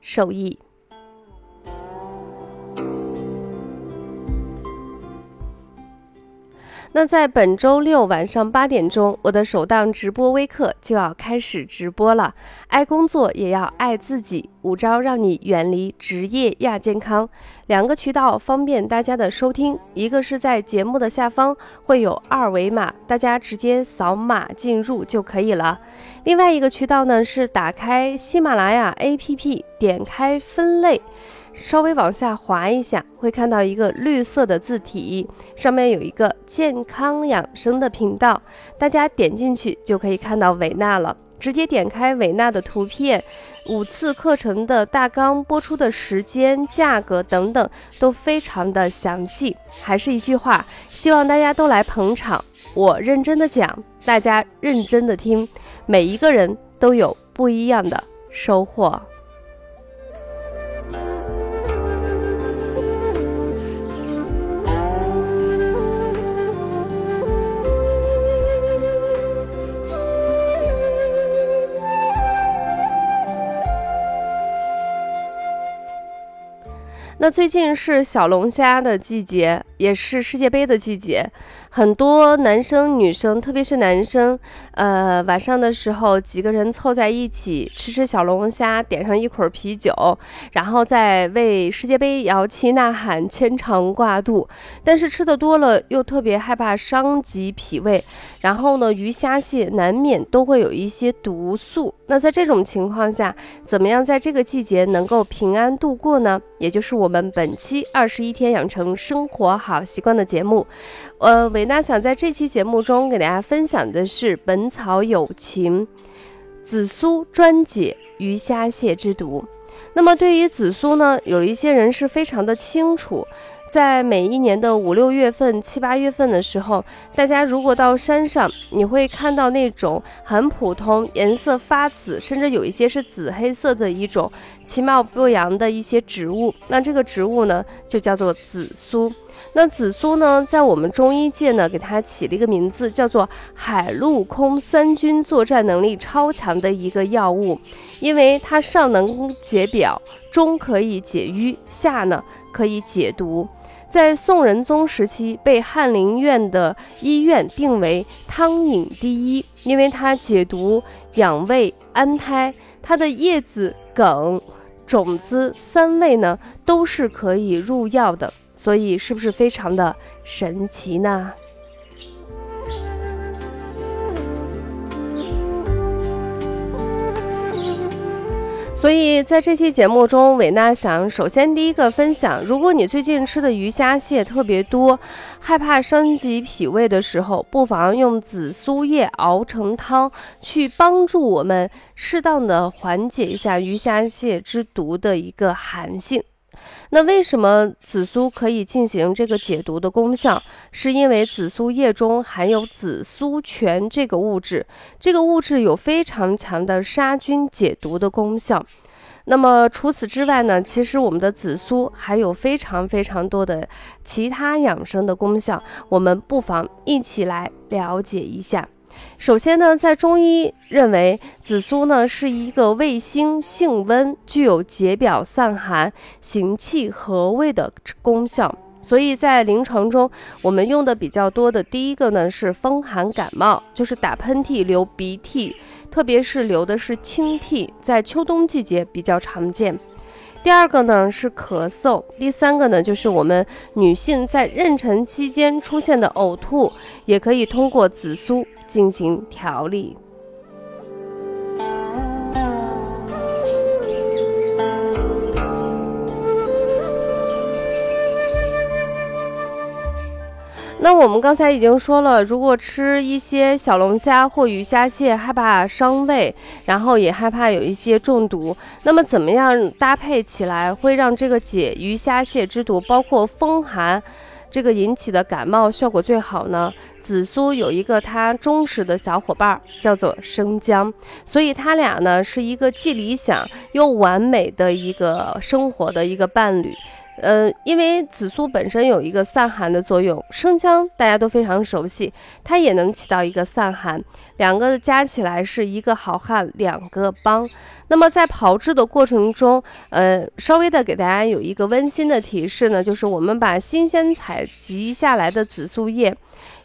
受益。那在本周六晚上八点钟，我的首档直播微课就要开始直播了。爱工作也要爱自己，五招让你远离职业亚健康。两个渠道方便大家的收听，一个是在节目的下方会有二维码，大家直接扫码进入就可以了。另外一个渠道呢是打开喜马拉雅 APP，点开分类。稍微往下滑一下，会看到一个绿色的字体，上面有一个健康养生的频道，大家点进去就可以看到维纳了。直接点开维纳的图片，五次课程的大纲、播出的时间、价格等等都非常的详细。还是一句话，希望大家都来捧场，我认真的讲，大家认真的听，每一个人都有不一样的收获。那最近是小龙虾的季节，也是世界杯的季节。很多男生女生，特别是男生，呃，晚上的时候几个人凑在一起吃吃小龙虾，点上一捆啤酒，然后再为世界杯摇旗呐喊、牵肠挂肚。但是吃的多了又特别害怕伤及脾胃，然后呢，鱼虾蟹难免都会有一些毒素。那在这种情况下，怎么样在这个季节能够平安度过呢？也就是我们本期二十一天养成生活好习惯的节目。呃，维娜想在这期节目中给大家分享的是《本草有情》，紫苏专解鱼虾蟹之毒。那么对于紫苏呢，有一些人是非常的清楚。在每一年的五六月份、七八月份的时候，大家如果到山上，你会看到那种很普通、颜色发紫，甚至有一些是紫黑色的一种其貌不扬的一些植物。那这个植物呢，就叫做紫苏。那紫苏呢，在我们中医界呢，给它起了一个名字，叫做海陆空三军作战能力超强的一个药物，因为它上能解表，中可以解瘀，下呢可以解毒。在宋仁宗时期，被翰林院的医院定为汤饮第一，因为它解毒、养胃、安胎。它的叶子、梗、种子三味呢，都是可以入药的，所以是不是非常的神奇呢？所以在这期节目中，伟娜想首先第一个分享，如果你最近吃的鱼虾蟹特别多，害怕伤及脾胃的时候，不妨用紫苏叶熬成汤，去帮助我们适当的缓解一下鱼虾蟹之毒的一个寒性。那为什么紫苏可以进行这个解毒的功效？是因为紫苏叶中含有紫苏醛这个物质，这个物质有非常强的杀菌解毒的功效。那么除此之外呢，其实我们的紫苏还有非常非常多的其他养生的功效，我们不妨一起来了解一下。首先呢，在中医认为，紫苏呢是一个味辛性温，具有解表散寒、行气和胃的功效。所以在临床中，我们用的比较多的第一个呢是风寒感冒，就是打喷嚏、流鼻涕，特别是流的是清涕，在秋冬季节比较常见。第二个呢是咳嗽，第三个呢就是我们女性在妊娠期间出现的呕吐，也可以通过紫苏。进行调理。那我们刚才已经说了，如果吃一些小龙虾或鱼虾蟹，害怕伤胃，然后也害怕有一些中毒，那么怎么样搭配起来会让这个解鱼虾蟹之毒，包括风寒？这个引起的感冒效果最好呢？紫苏有一个它忠实的小伙伴，叫做生姜，所以它俩呢是一个既理想又完美的一个生活的一个伴侣。呃，因为紫苏本身有一个散寒的作用，生姜大家都非常熟悉，它也能起到一个散寒，两个加起来是一个好汉两个帮。那么在炮制的过程中，呃，稍微的给大家有一个温馨的提示呢，就是我们把新鲜采集下来的紫苏叶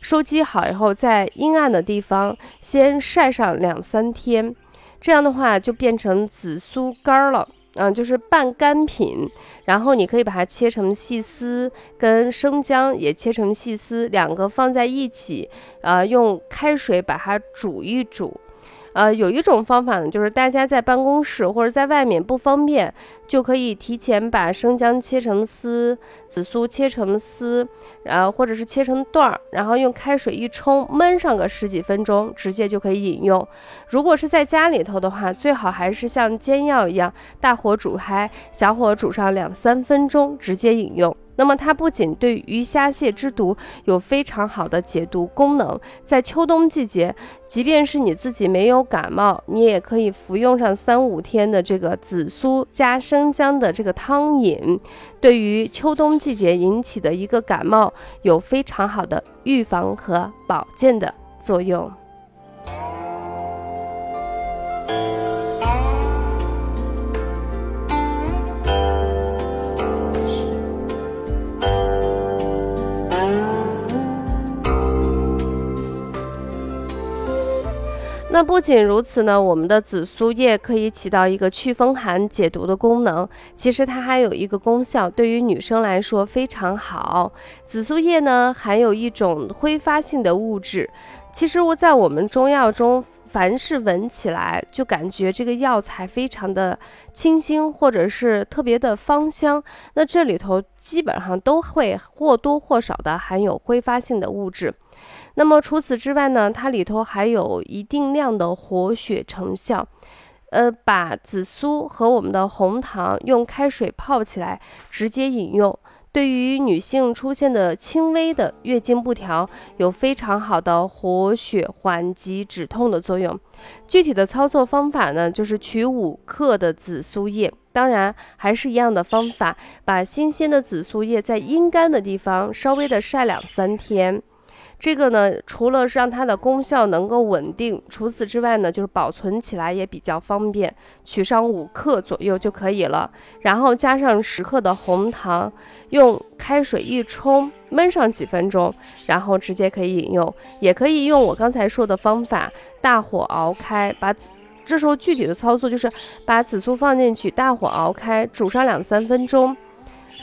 收集好以后，在阴暗的地方先晒上两三天，这样的话就变成紫苏干了。嗯，就是半干品，然后你可以把它切成细丝，跟生姜也切成细丝，两个放在一起，呃，用开水把它煮一煮。呃，有一种方法呢，就是大家在办公室或者在外面不方便，就可以提前把生姜切成丝，紫苏切成丝，然后或者是切成段儿，然后用开水一冲，焖上个十几分钟，直接就可以饮用。如果是在家里头的话，最好还是像煎药一样，大火煮开，小火煮上两三分钟，直接饮用。那么它不仅对鱼虾蟹之毒有非常好的解毒功能，在秋冬季节，即便是你自己没有感冒，你也可以服用上三五天的这个紫苏加生姜的这个汤饮，对于秋冬季节引起的一个感冒有非常好的预防和保健的作用。那不仅如此呢，我们的紫苏叶可以起到一个祛风寒、解毒的功能。其实它还有一个功效，对于女生来说非常好。紫苏叶呢含有一种挥发性的物质。其实我在我们中药中，凡是闻起来就感觉这个药材非常的清新，或者是特别的芳香，那这里头基本上都会或多或少的含有挥发性的物质。那么除此之外呢，它里头还有一定量的活血成效。呃，把紫苏和我们的红糖用开水泡起来，直接饮用，对于女性出现的轻微的月经不调，有非常好的活血缓急止痛的作用。具体的操作方法呢，就是取五克的紫苏叶，当然还是一样的方法，把新鲜的紫苏叶在阴干的地方稍微的晒两三天。这个呢，除了让它的功效能够稳定，除此之外呢，就是保存起来也比较方便。取上五克左右就可以了，然后加上十克的红糖，用开水一冲，焖上几分钟，然后直接可以饮用。也可以用我刚才说的方法，大火熬开，把，这时候具体的操作就是把紫苏放进去，大火熬开，煮上两三分钟。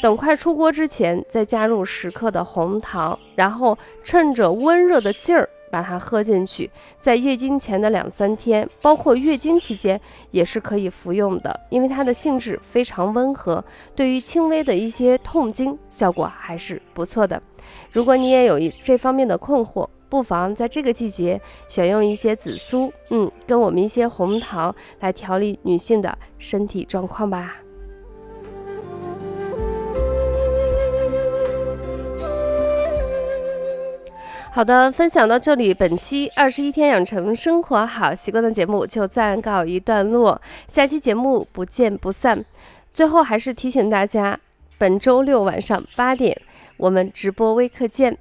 等快出锅之前，再加入十克的红糖，然后趁着温热的劲儿把它喝进去。在月经前的两三天，包括月经期间也是可以服用的，因为它的性质非常温和，对于轻微的一些痛经效果还是不错的。如果你也有一这方面的困惑，不妨在这个季节选用一些紫苏，嗯，跟我们一些红糖来调理女性的身体状况吧。好的，分享到这里，本期二十一天养成生活好习惯的节目就暂告一段落，下期节目不见不散。最后还是提醒大家，本周六晚上八点我们直播微课见。